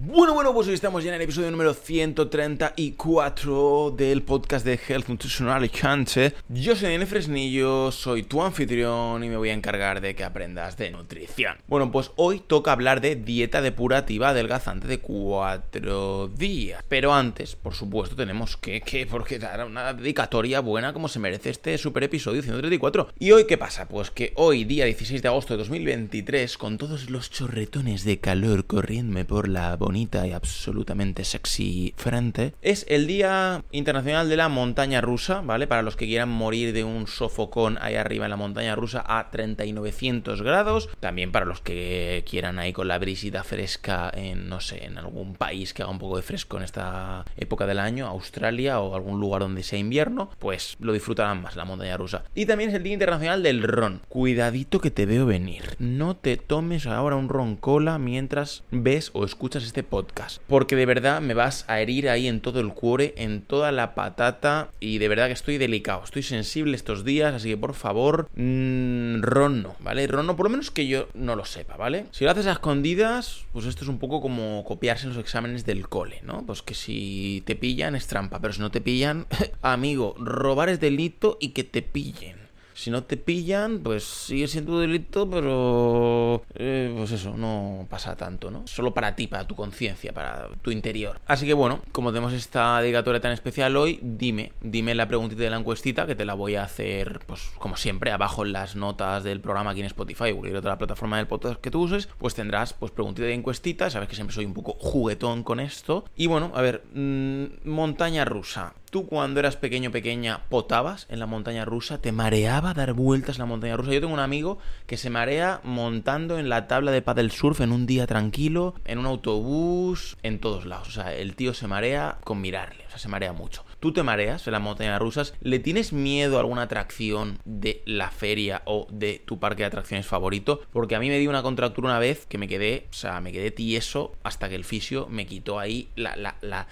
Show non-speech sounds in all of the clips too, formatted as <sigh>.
Bueno, bueno, pues hoy estamos ya en el episodio número 134 del podcast de Health Nutritional Alicante. Yo soy Daniel Fresnillo, soy tu anfitrión y me voy a encargar de que aprendas de nutrición. Bueno, pues hoy toca hablar de dieta depurativa adelgazante de 4 días. Pero antes, por supuesto, tenemos que, que, porque dar una dedicatoria buena como se merece este super episodio 134. ¿Y hoy qué pasa? Pues que hoy, día 16 de agosto de 2023, con todos los chorretones de calor corriéndome por la bonita y absolutamente sexy frente, es el Día Internacional de la Montaña Rusa, ¿vale? Para los que quieran morir de un sofocón ahí arriba en la montaña rusa a 3900 grados. También para los que quieran ahí con la brisita fresca en, no sé, en algún país que haga un poco de fresco en esta época del año, Australia o algún lugar donde sea invierno, pues lo disfrutarán más la montaña rusa. Y también es el Día Internacional del Ron. Cuidadito que te veo venir. No te tomes ahora un ron cola mientras ves o escuchas este podcast. Porque de verdad me vas a herir ahí en todo el cuore, en toda la patata. Y de verdad que estoy delicado, estoy sensible estos días. Así que por favor, mmm, ron no, ¿vale? Ron no, por lo menos que yo no lo sepa, ¿vale? Si lo haces a escondidas, pues esto es un poco como copiarse en los exámenes del cole, ¿no? Pues que si te pillan es trampa, pero si no te pillan, <laughs> amigo, robar es delito y que te pillen. Si no te pillan, pues sigue siendo delito, pero... Eh, pues eso, no pasa tanto, ¿no? Solo para ti, para tu conciencia, para tu interior. Así que bueno, como tenemos esta dedicatoria tan especial hoy, dime, dime la preguntita de la encuestita, que te la voy a hacer, pues como siempre, abajo en las notas del programa aquí en Spotify o cualquier otra plataforma del podcast que tú uses, pues tendrás pues preguntita de encuestita, sabes que siempre soy un poco juguetón con esto. Y bueno, a ver, mmm, montaña rusa. ¿Tú cuando eras pequeño pequeña potabas en la montaña rusa? ¿Te mareaba dar vueltas en la montaña rusa? Yo tengo un amigo que se marea montando en la tabla de paddle surf en un día tranquilo, en un autobús, en todos lados. O sea, el tío se marea con mirarle, o sea, se marea mucho. ¿Tú te mareas en las montañas rusas? ¿Le tienes miedo a alguna atracción de la feria o de tu parque de atracciones favorito? Porque a mí me dio una contractura una vez que me quedé, o sea, me quedé tieso hasta que el fisio me quitó ahí la, la, la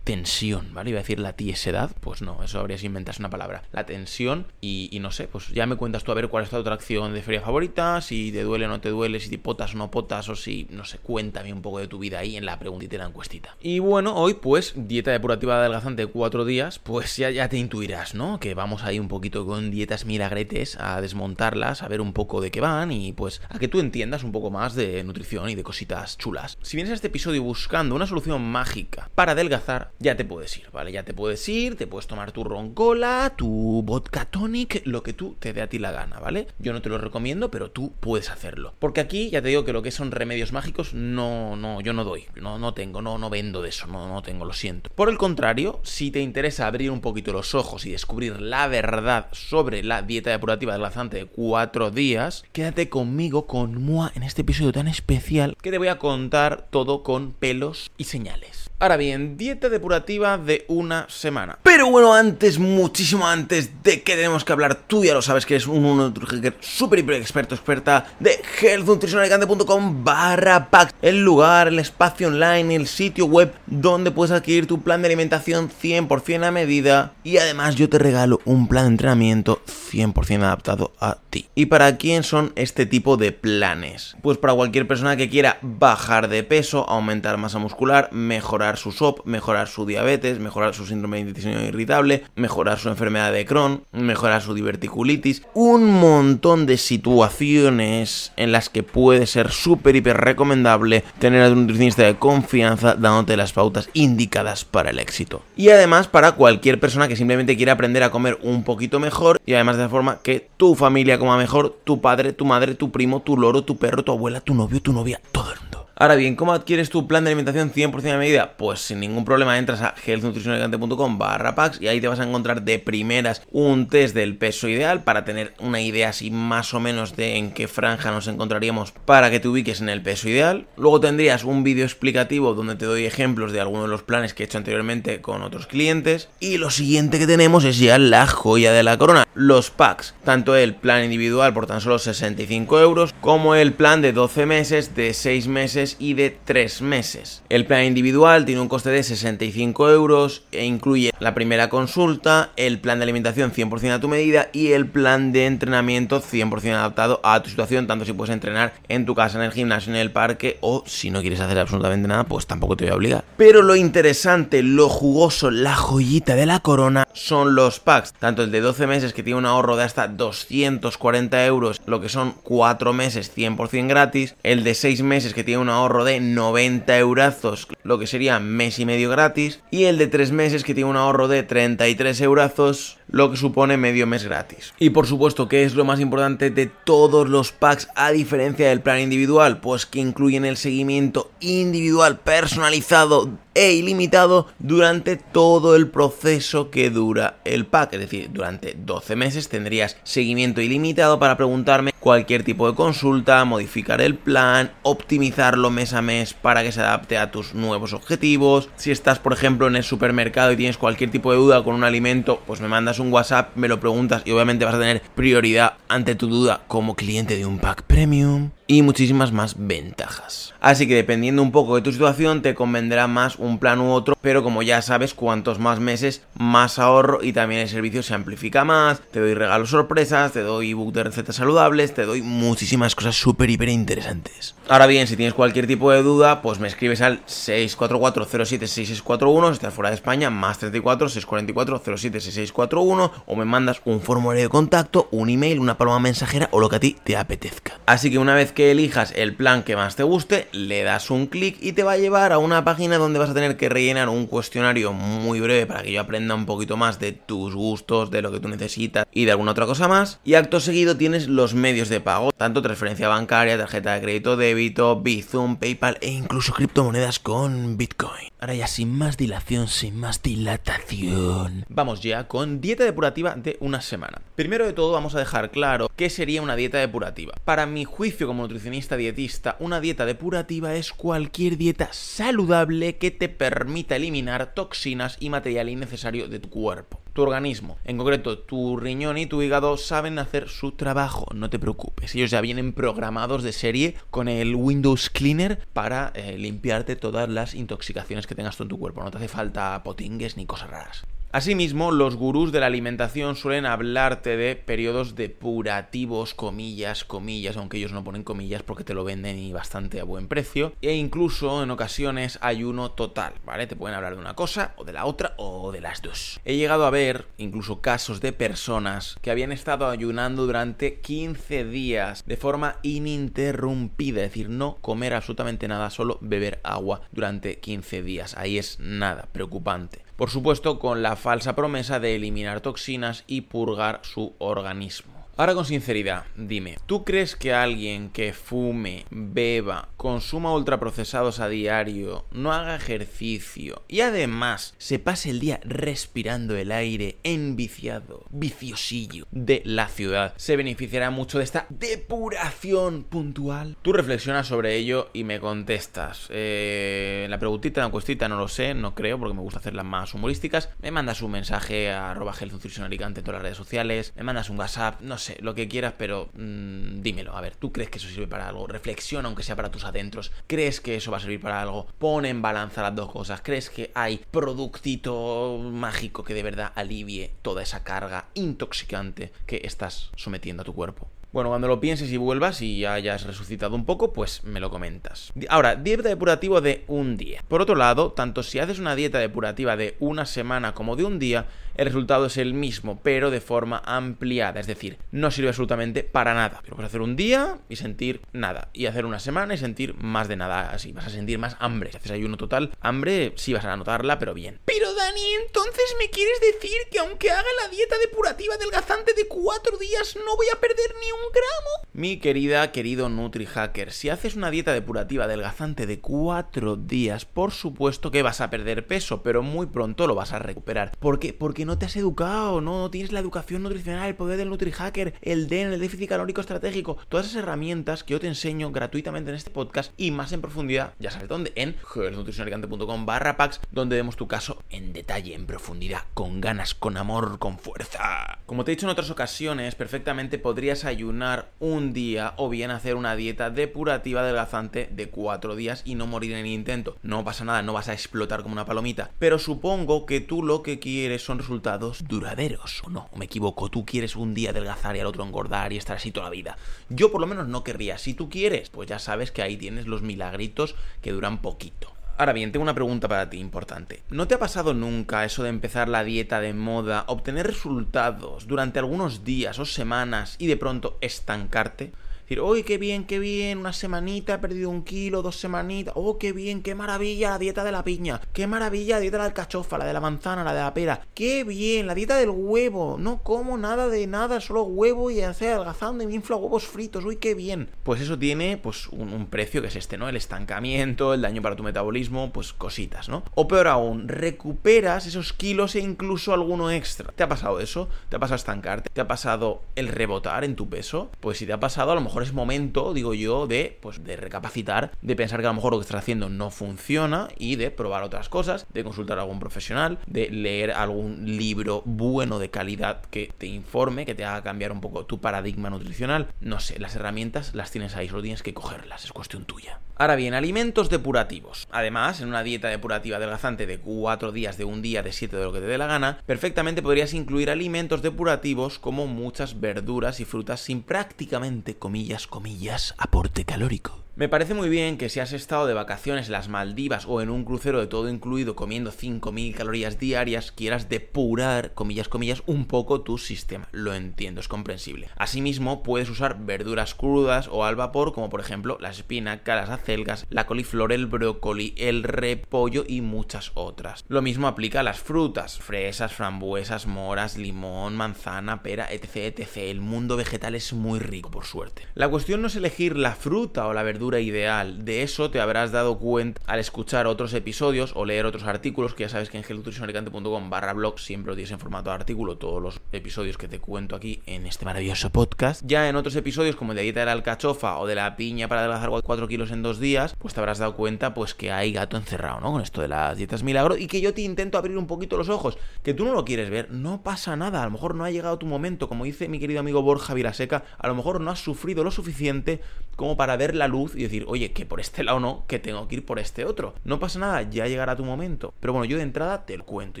tensión, ¿vale? Iba a decir la tiesedad, pues no, eso habría sido inventarse una palabra. La tensión y, no sé, pues ya me cuentas tú a ver cuál es tu atracción de feria favorita, si te duele o no te duele, si te potas o no potas, o si, no sé, cuéntame un poco de tu vida ahí en la preguntita y la encuestita. Y bueno, hoy pues dieta depurativa adelgazante de cuatro días, pues ya, ya te intuirás, ¿no? Que vamos ahí un poquito con dietas milagretes a desmontarlas, a ver un poco de qué van y pues a que tú entiendas un poco más de nutrición y de cositas chulas. Si vienes a este episodio buscando una solución mágica para adelgazar, ya te puedes ir, ¿vale? Ya te puedes ir, te puedes tomar tu roncola, tu vodka tonic, lo que tú te dé a ti la gana, ¿vale? Yo no te lo recomiendo, pero tú puedes hacerlo. Porque aquí ya te digo que lo que son remedios mágicos no, no, yo no doy, no, no tengo, no, no vendo de eso, no, no tengo, lo siento. Por el contrario, si te interesa abrir un poquito los ojos y descubrir la verdad sobre la dieta depurativa adelgazante de cuatro días, quédate conmigo, con Mua, en este episodio tan especial que te voy a contar todo con pelos y señales. Ahora bien, dieta depurativa de una semana. Pero bueno, antes, muchísimo antes de que tenemos que hablar, tú ya lo sabes que eres un nutrihacker súper, hiper experto, experta de healthnutritionalicante.com barra pack. El lugar, el espacio online, el sitio web donde puedes adquirir tu plan de alimentación 100% a medida. Y además yo te regalo un plan de entrenamiento 100% adaptado a ti. ¿Y para quién son este tipo de planes? Pues para cualquier persona que quiera bajar de peso, aumentar masa muscular, mejorar su SOP, mejorar su diabetes, mejorar su síndrome de intestino irritable, mejorar su enfermedad de Crohn, mejorar su diverticulitis, un montón de situaciones en las que puede ser súper hiper recomendable tener a un nutricionista de confianza dándote las pautas indicadas para el éxito. Y además para cualquier persona que simplemente quiera aprender a comer un poquito mejor y además de la forma que tu familia coma mejor, tu padre, tu madre, tu primo, tu loro, tu perro, tu abuela, tu novio, tu novia, todo el mundo. Ahora bien, ¿cómo adquieres tu plan de alimentación 100% a medida? Pues sin ningún problema entras a healthnutritionalicante.com barra packs y ahí te vas a encontrar de primeras un test del peso ideal para tener una idea así más o menos de en qué franja nos encontraríamos para que te ubiques en el peso ideal. Luego tendrías un vídeo explicativo donde te doy ejemplos de algunos de los planes que he hecho anteriormente con otros clientes. Y lo siguiente que tenemos es ya la joya de la corona, los packs. Tanto el plan individual por tan solo 65 euros como el plan de 12 meses, de 6 meses y de 3 meses. El plan individual tiene un coste de 65 euros e incluye la primera consulta, el plan de alimentación 100% a tu medida y el plan de entrenamiento 100% adaptado a tu situación, tanto si puedes entrenar en tu casa, en el gimnasio, en el parque o si no quieres hacer absolutamente nada, pues tampoco te voy a obligar. Pero lo interesante, lo jugoso, la joyita de la corona son los packs, tanto el de 12 meses que tiene un ahorro de hasta 240 euros, lo que son 4 meses 100% gratis, el de 6 meses que tiene un ahorro de 90 eurazos, lo que sería mes y medio gratis, y el de 3 meses que tiene un ahorro de 33 eurazos, lo que supone medio mes gratis. Y por supuesto, ¿qué es lo más importante de todos los packs a diferencia del plan individual? Pues que incluyen el seguimiento individual personalizado e ilimitado durante todo el proceso que dura el pack. Es decir, durante 12 meses tendrías seguimiento ilimitado para preguntarme cualquier tipo de consulta, modificar el plan, optimizarlo mes a mes para que se adapte a tus nuevos objetivos. Si estás, por ejemplo, en el supermercado y tienes cualquier tipo de duda con un alimento, pues me mandas un WhatsApp, me lo preguntas y obviamente vas a tener prioridad ante tu duda como cliente de un pack premium y muchísimas más ventajas. Así que dependiendo un poco de tu situación te convendrá más un plan u otro, pero como ya sabes, cuantos más meses, más ahorro y también el servicio se amplifica más, te doy regalos sorpresas, te doy ebook de recetas saludables, te doy muchísimas cosas súper, hiper interesantes. Ahora bien, si tienes cualquier tipo de duda, pues me escribes al 644-076641, si estás fuera de España, más 34 644 076641 o me mandas un formulario de contacto, un email, una paloma mensajera o lo que a ti te apetezca. Así que una vez que elijas el plan que más te guste, le das un clic y te va a llevar a una página donde vas a tener que rellenar un cuestionario muy breve para que yo aprenda un poquito más de tus gustos, de lo que tú necesitas y de alguna otra cosa más. Y acto seguido tienes los medios de pago, tanto transferencia bancaria, tarjeta de crédito, débito, Bizum, PayPal e incluso criptomonedas con Bitcoin. Ahora ya sin más dilación, sin más dilatación. Vamos ya con dieta depurativa de una semana. Primero de todo vamos a dejar claro qué sería una dieta depurativa. Para mi juicio como nutricionista dietista, una dieta depurativa es cualquier dieta saludable que te permita eliminar toxinas y material innecesario de tu cuerpo tu organismo. En concreto, tu riñón y tu hígado saben hacer su trabajo, no te preocupes. Ellos ya vienen programados de serie con el Windows Cleaner para eh, limpiarte todas las intoxicaciones que tengas tú en tu cuerpo. No te hace falta potingues ni cosas raras. Asimismo, los gurús de la alimentación suelen hablarte de periodos depurativos, comillas, comillas, aunque ellos no ponen comillas porque te lo venden y bastante a buen precio, e incluso en ocasiones ayuno total, ¿vale? Te pueden hablar de una cosa o de la otra o de las dos. He llegado a ver incluso casos de personas que habían estado ayunando durante 15 días de forma ininterrumpida, es decir, no comer absolutamente nada, solo beber agua durante 15 días. Ahí es nada preocupante. Por supuesto, con la falsa promesa de eliminar toxinas y purgar su organismo. Ahora con sinceridad, dime, ¿tú crees que alguien que fume, beba, consuma ultraprocesados a diario, no haga ejercicio y además se pase el día respirando el aire enviciado, viciosillo de la ciudad, se beneficiará mucho de esta depuración puntual? Tú reflexionas sobre ello y me contestas. Eh, la preguntita, la cuestita, no lo sé, no creo, porque me gusta hacerlas más humorísticas. Me mandas un mensaje a arroba en todas las redes sociales, me mandas un WhatsApp, no sé lo que quieras, pero mmm, dímelo. A ver, ¿tú crees que eso sirve para algo? Reflexiona aunque sea para tus adentros. ¿Crees que eso va a servir para algo? Pon en balanza las dos cosas. ¿Crees que hay productito mágico que de verdad alivie toda esa carga intoxicante que estás sometiendo a tu cuerpo? Bueno, cuando lo pienses y vuelvas y ya hayas resucitado un poco, pues me lo comentas. Ahora, dieta depurativa de un día. Por otro lado, tanto si haces una dieta depurativa de una semana como de un día, el resultado es el mismo, pero de forma ampliada. Es decir, no sirve absolutamente para nada. Pero puedes hacer un día y sentir nada. Y hacer una semana y sentir más de nada. Así, vas a sentir más hambre. Si haces ayuno total, hambre sí vas a notarla, pero bien. Pero Dani, entonces me quieres decir que aunque haga la dieta depurativa adelgazante de cuatro días, no voy a perder ni un gramo. Mi querida, querido NutriHacker, si haces una dieta depurativa adelgazante de 4 días, por supuesto que vas a perder peso, pero muy pronto lo vas a recuperar. ¿Por qué? Porque no te has educado, no tienes la educación nutricional, el poder del NutriHacker, el DEN, el déficit calórico estratégico, todas esas herramientas que yo te enseño gratuitamente en este podcast y más en profundidad, ya sabes dónde, en nutricionalicante.com barra packs, donde vemos tu caso en detalle, en profundidad, con ganas, con amor, con fuerza. Como te he dicho en otras ocasiones, perfectamente podrías ayunar un día o bien hacer una dieta depurativa adelgazante de 4 días y no morir en el intento. No pasa nada, no vas a explotar como una palomita. Pero supongo que tú lo que quieres son resultados duraderos, ¿o no? ¿O me equivoco? Tú quieres un día adelgazar y al otro engordar y estar así toda la vida. Yo por lo menos no querría. Si tú quieres, pues ya sabes que ahí tienes los milagritos que duran poquito. Ahora bien, tengo una pregunta para ti importante. ¿No te ha pasado nunca eso de empezar la dieta de moda, obtener resultados durante algunos días o semanas y de pronto estancarte? Decir, ¡uy, qué bien, qué bien! Una semanita he perdido un kilo, dos semanitas. ¡Oh, qué bien, qué maravilla la dieta de la piña! ¡Qué maravilla la dieta de la alcachofa, la de la manzana, la de la pera! ¡Qué bien! La dieta del huevo. No como nada de nada, solo huevo y hacer adelgazando y me inflo huevos fritos. ¡Uy, qué bien! Pues eso tiene, pues, un, un precio que es este, ¿no? El estancamiento, el daño para tu metabolismo, pues cositas, ¿no? O peor aún, recuperas esos kilos e incluso alguno extra. ¿Te ha pasado eso? ¿Te ha pasado estancarte? ¿Te ha pasado el rebotar en tu peso? Pues si te ha pasado, a lo mejor es momento, digo yo, de, pues, de recapacitar, de pensar que a lo mejor lo que estás haciendo no funciona y de probar otras cosas, de consultar a algún profesional, de leer algún libro bueno de calidad que te informe, que te haga cambiar un poco tu paradigma nutricional. No sé, las herramientas las tienes ahí, solo tienes que cogerlas, es cuestión tuya. Ahora bien, alimentos depurativos. Además, en una dieta depurativa adelgazante de 4 días, de un día, de 7 de lo que te dé la gana, perfectamente podrías incluir alimentos depurativos como muchas verduras y frutas sin prácticamente, comillas, comillas, aporte calórico. Me parece muy bien que si has estado de vacaciones en las Maldivas o en un crucero de todo incluido comiendo 5.000 calorías diarias, quieras depurar, comillas, comillas, un poco tu sistema. Lo entiendo, es comprensible. Asimismo, puedes usar verduras crudas o al vapor, como por ejemplo las espinacas, las acelgas, la coliflor, el brócoli, el repollo y muchas otras. Lo mismo aplica a las frutas, fresas, frambuesas, moras, limón, manzana, pera, etc, etc. El mundo vegetal es muy rico, por suerte. La cuestión no es elegir la fruta o la verdura ideal. De eso te habrás dado cuenta al escuchar otros episodios o leer otros artículos, que ya sabes que en gelnutricionalicante.com barra blog siempre lo tienes en formato de artículo, todos los episodios que te cuento aquí en este maravilloso podcast. Ya en otros episodios como el de dieta de la alcachofa o de la piña para adelgazar 4 kilos en dos días, pues te habrás dado cuenta pues que hay gato encerrado, ¿no? Con esto de las dietas milagro y que yo te intento abrir un poquito los ojos, que tú no lo quieres ver, no pasa nada, a lo mejor no ha llegado tu momento, como dice mi querido amigo Borja Vilaseca, a lo mejor no has sufrido lo suficiente como para ver la luz y decir, oye, que por este lado no, que tengo que ir por este otro. No pasa nada, ya llegará tu momento. Pero bueno, yo de entrada te lo cuento,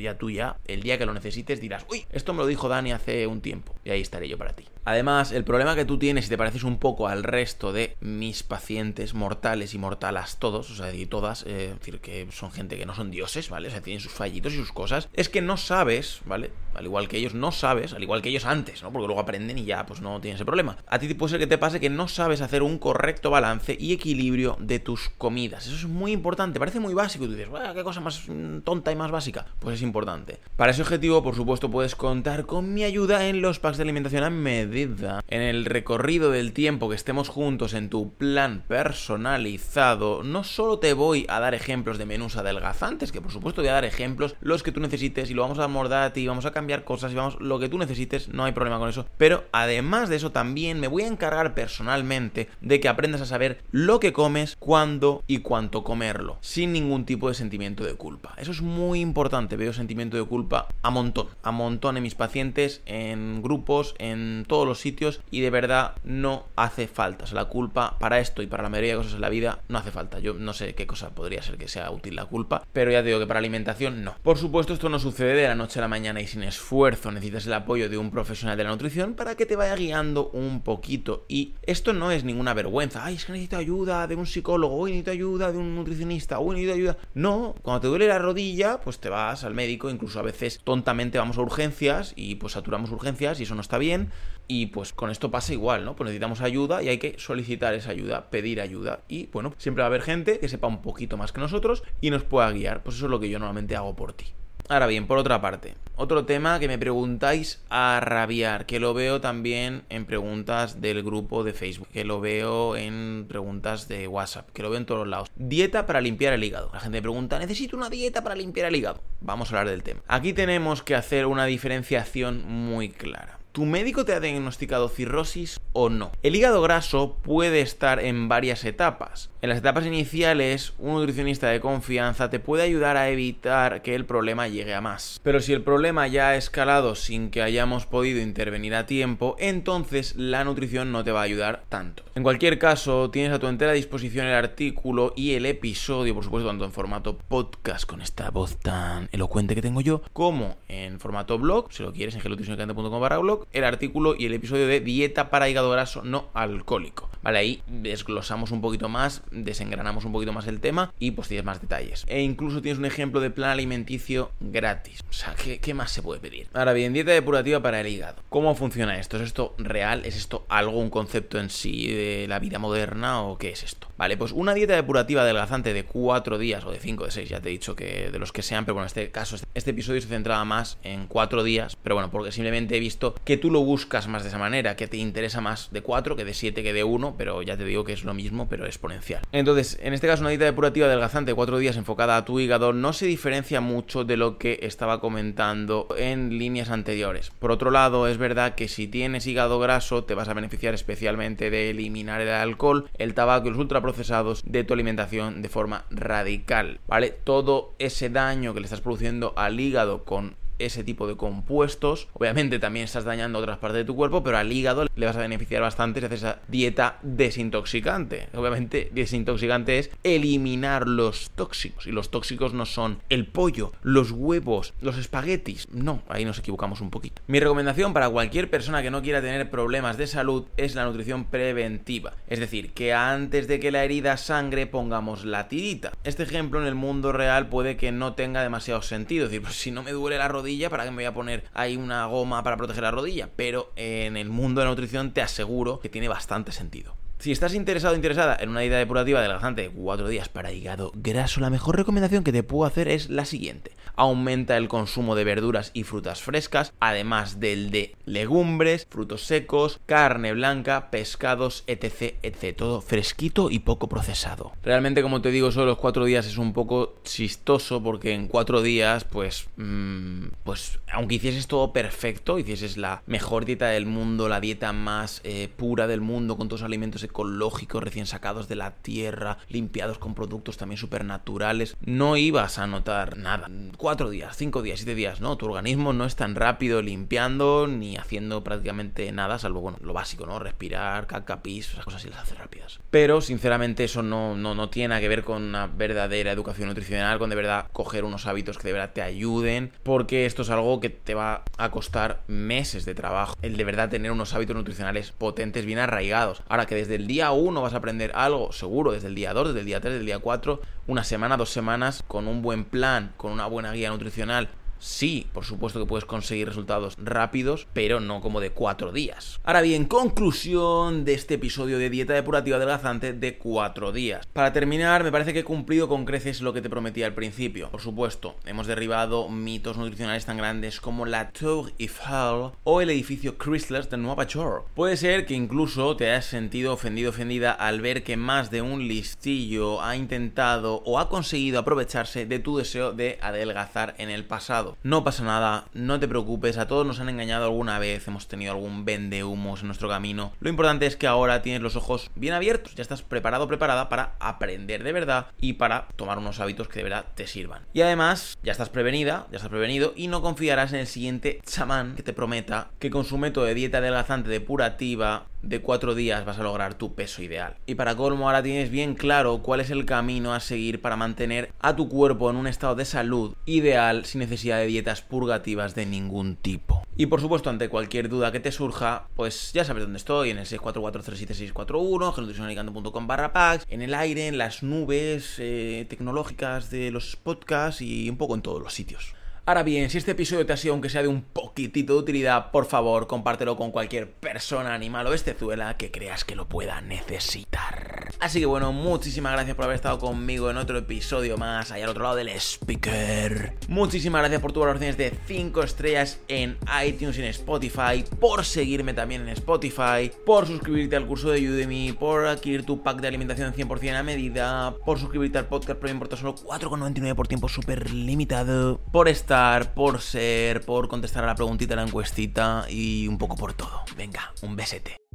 ya tú ya, el día que lo necesites dirás, uy, esto me lo dijo Dani hace un tiempo, y ahí estaré yo para ti. Además, el problema que tú tienes, si te pareces un poco al resto de mis pacientes mortales y mortalas todos, o sea, y todas, eh, es decir, que son gente que no son dioses, ¿vale? O sea, tienen sus fallitos y sus cosas, es que no sabes, ¿vale? Al igual que ellos no sabes, al igual que ellos antes, ¿no? Porque luego aprenden y ya, pues no tienes ese problema. A ti puede ser que te pase que no sabes hacer un correcto balance y equilibrio de tus comidas. Eso es muy importante, parece muy básico. Y tú dices, qué cosa más tonta y más básica. Pues es importante. Para ese objetivo, por supuesto, puedes contar con mi ayuda en los packs de alimentación a medida en el recorrido del tiempo que estemos juntos en tu plan personalizado, no solo te voy a dar ejemplos de menús adelgazantes, que por supuesto voy a dar ejemplos los que tú necesites y lo vamos a abordar a ti, vamos a cambiar cosas y vamos lo que tú necesites, no hay problema con eso. Pero además de eso también me voy a encargar personalmente de que aprendas a saber lo que comes, cuándo y cuánto comerlo, sin ningún tipo de sentimiento de culpa. Eso es muy importante, veo sentimiento de culpa a montón, a montón en mis pacientes, en grupos, en todos los sitios y de verdad no hace falta. La culpa para esto y para la mayoría de cosas en la vida no hace falta. Yo no sé qué cosa podría ser que sea útil la culpa, pero ya te digo que para alimentación no. Por supuesto, esto no sucede de la noche a la mañana y sin esfuerzo. Necesitas el apoyo de un profesional de la nutrición para que te vaya guiando un poquito. Y esto no es ninguna vergüenza. Ay, es que necesito ayuda de un psicólogo, hoy necesito ayuda de un nutricionista, hoy necesito ayuda. No, cuando te duele la rodilla, pues te vas al médico, incluso a veces tontamente vamos a urgencias y pues saturamos urgencias y eso no está bien. Y pues con esto pasa igual, ¿no? Pues necesitamos ayuda y hay que solicitar esa ayuda, pedir ayuda. Y bueno, siempre va a haber gente que sepa un poquito más que nosotros y nos pueda guiar. Pues eso es lo que yo normalmente hago por ti. Ahora bien, por otra parte, otro tema que me preguntáis a rabiar, que lo veo también en preguntas del grupo de Facebook, que lo veo en preguntas de WhatsApp, que lo veo en todos lados. Dieta para limpiar el hígado. La gente pregunta, necesito una dieta para limpiar el hígado. Vamos a hablar del tema. Aquí tenemos que hacer una diferenciación muy clara. ¿Tu médico te ha diagnosticado cirrosis o no? El hígado graso puede estar en varias etapas. En las etapas iniciales, un nutricionista de confianza te puede ayudar a evitar que el problema llegue a más. Pero si el problema ya ha escalado sin que hayamos podido intervenir a tiempo, entonces la nutrición no te va a ayudar tanto. En cualquier caso, tienes a tu entera disposición el artículo y el episodio, por supuesto, tanto en formato podcast con esta voz tan elocuente que tengo yo, como en formato blog, si lo quieres en gelotucioncante.com barra blog, el artículo y el episodio de dieta para hígado graso no alcohólico. Vale, ahí desglosamos un poquito más, desengranamos un poquito más el tema y pues tienes más detalles. E incluso tienes un ejemplo de plan alimenticio gratis. O sea, ¿qué, más se puede pedir? Ahora bien, dieta depurativa para el hígado. ¿Cómo funciona esto? ¿Es esto real? ¿Es esto algo, un concepto en sí de la vida moderna o qué es esto? Vale, pues una dieta depurativa adelgazante de 4 días o de 5 de 6, ya te he dicho que de los que sean, pero bueno, en este caso, este episodio se centraba más en 4 días, pero bueno, porque simplemente he visto que tú lo buscas más de esa manera, que te interesa más de 4 que de 7 que de 1, pero ya te digo que es lo mismo, pero exponencial. Entonces, en este caso, una dieta depurativa adelgazante de 4 días enfocada a tu hígado no se diferencia mucho de lo que estaba comentando en líneas anteriores. Por otro lado, es verdad que si tienes hígado graso, te vas a beneficiar especialmente de eliminar el alcohol, el tabaco y los ultraprocesados de tu alimentación de forma radical, ¿vale? Todo ese daño que le estás produciendo al hígado con ese tipo de compuestos. Obviamente también estás dañando otras partes de tu cuerpo, pero al hígado le vas a beneficiar bastante si haces esa dieta desintoxicante. Obviamente, desintoxicante es eliminar los tóxicos. Y los tóxicos no son el pollo, los huevos, los espaguetis. No, ahí nos equivocamos un poquito. Mi recomendación para cualquier persona que no quiera tener problemas de salud es la nutrición preventiva. Es decir, que antes de que la herida sangre pongamos la tirita. Este ejemplo en el mundo real puede que no tenga demasiado sentido. Es decir, pues si no me duele la rodilla, ¿para que me voy a poner ahí una goma para proteger la rodilla? Pero en el mundo de la nutrición te aseguro que tiene bastante sentido. Si estás interesado o interesada en una dieta depurativa adelgazante de 4 días para hígado graso, la mejor recomendación que te puedo hacer es la siguiente. Aumenta el consumo de verduras y frutas frescas, además del de legumbres, frutos secos, carne blanca, pescados, etc, etc. Todo fresquito y poco procesado. Realmente, como te digo, solo los 4 días es un poco chistoso porque en 4 días, pues, mmm, pues, aunque hicieses todo perfecto, hicieses la mejor dieta del mundo, la dieta más eh, pura del mundo, con todos los alimentos ecológicos, recién sacados de la tierra, limpiados con productos también supernaturales, no ibas a notar nada. Cuatro días, cinco días, siete días, ¿no? Tu organismo no es tan rápido limpiando ni haciendo prácticamente nada, salvo, lo básico, ¿no? Respirar, caca, pis, esas cosas sí las hace rápidas. Pero, sinceramente, eso no, no, no tiene nada que ver con una verdadera educación nutricional, con de verdad coger unos hábitos que de verdad te ayuden, porque esto es algo que te va a costar meses de trabajo. El de verdad tener unos hábitos nutricionales potentes, bien arraigados. Ahora que desde el día 1 vas a aprender algo, seguro, desde el día 2, desde el día 3, desde el día 4, una semana, dos semanas, con un buen plan, con una buena guía nutricional, Sí, por supuesto que puedes conseguir resultados rápidos, pero no como de cuatro días. Ahora bien, conclusión de este episodio de dieta depurativa adelgazante de cuatro días. Para terminar, me parece que he cumplido con creces lo que te prometí al principio. Por supuesto, hemos derribado mitos nutricionales tan grandes como la Tour Eiffel o el edificio Chrysler de Nueva York. Puede ser que incluso te hayas sentido ofendido ofendida al ver que más de un listillo ha intentado o ha conseguido aprovecharse de tu deseo de adelgazar en el pasado. No pasa nada, no te preocupes, a todos nos han engañado alguna vez, hemos tenido algún vendehumos en nuestro camino. Lo importante es que ahora tienes los ojos bien abiertos, ya estás preparado preparada para aprender de verdad y para tomar unos hábitos que de verdad te sirvan. Y además, ya estás prevenida, ya estás prevenido y no confiarás en el siguiente chamán que te prometa que con su método de dieta adelgazante depurativa de cuatro días vas a lograr tu peso ideal. Y para colmo ahora tienes bien claro cuál es el camino a seguir para mantener a tu cuerpo en un estado de salud ideal sin necesidad de dietas purgativas de ningún tipo. Y por supuesto, ante cualquier duda que te surja, pues ya sabes dónde estoy, en el 644376641, genutricionalicando.com barra packs, en el aire, en las nubes eh, tecnológicas de los podcasts y un poco en todos los sitios. Ahora bien, si este episodio te ha sido aunque sea de un poquitito de utilidad, por favor, compártelo con cualquier persona, animal o bestezuela que creas que lo pueda necesitar. Así que bueno, muchísimas gracias por haber estado conmigo en otro episodio más, allá al otro lado del speaker. Muchísimas gracias por tus valoraciones de 5 estrellas en iTunes y en Spotify, por seguirme también en Spotify, por suscribirte al curso de Udemy, por adquirir tu pack de alimentación 100% a medida, por suscribirte al podcast pero me importa solo 4,99 por tiempo súper limitado, por estar, por ser, por contestar a la preguntita, la encuestita y un poco por todo. Venga, un besete.